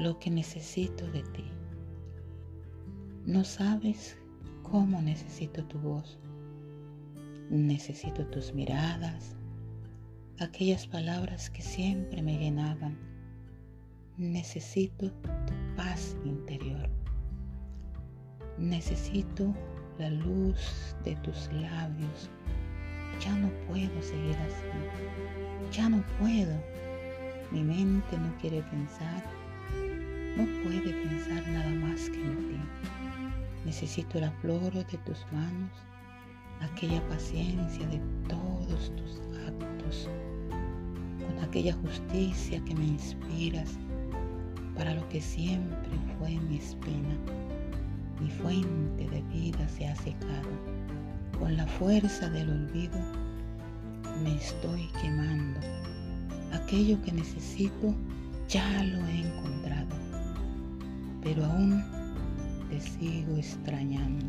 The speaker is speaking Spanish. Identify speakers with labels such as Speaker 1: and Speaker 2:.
Speaker 1: lo que necesito de ti. No sabes cómo necesito tu voz. Necesito tus miradas, aquellas palabras que siempre me llenaban. Necesito tu paz interior. Necesito la luz de tus labios. Ya no puedo seguir así. Ya no puedo. Mi mente no quiere pensar. No puede pensar nada más que en ti. Necesito la flor de tus manos, aquella paciencia de todos tus actos, con aquella justicia que me inspiras para lo que siempre fue mi espina. Mi fuente de vida se ha secado. Con la fuerza del olvido me estoy quemando. Aquello que necesito ya lo he encontrado, pero aún te sigo extrañando.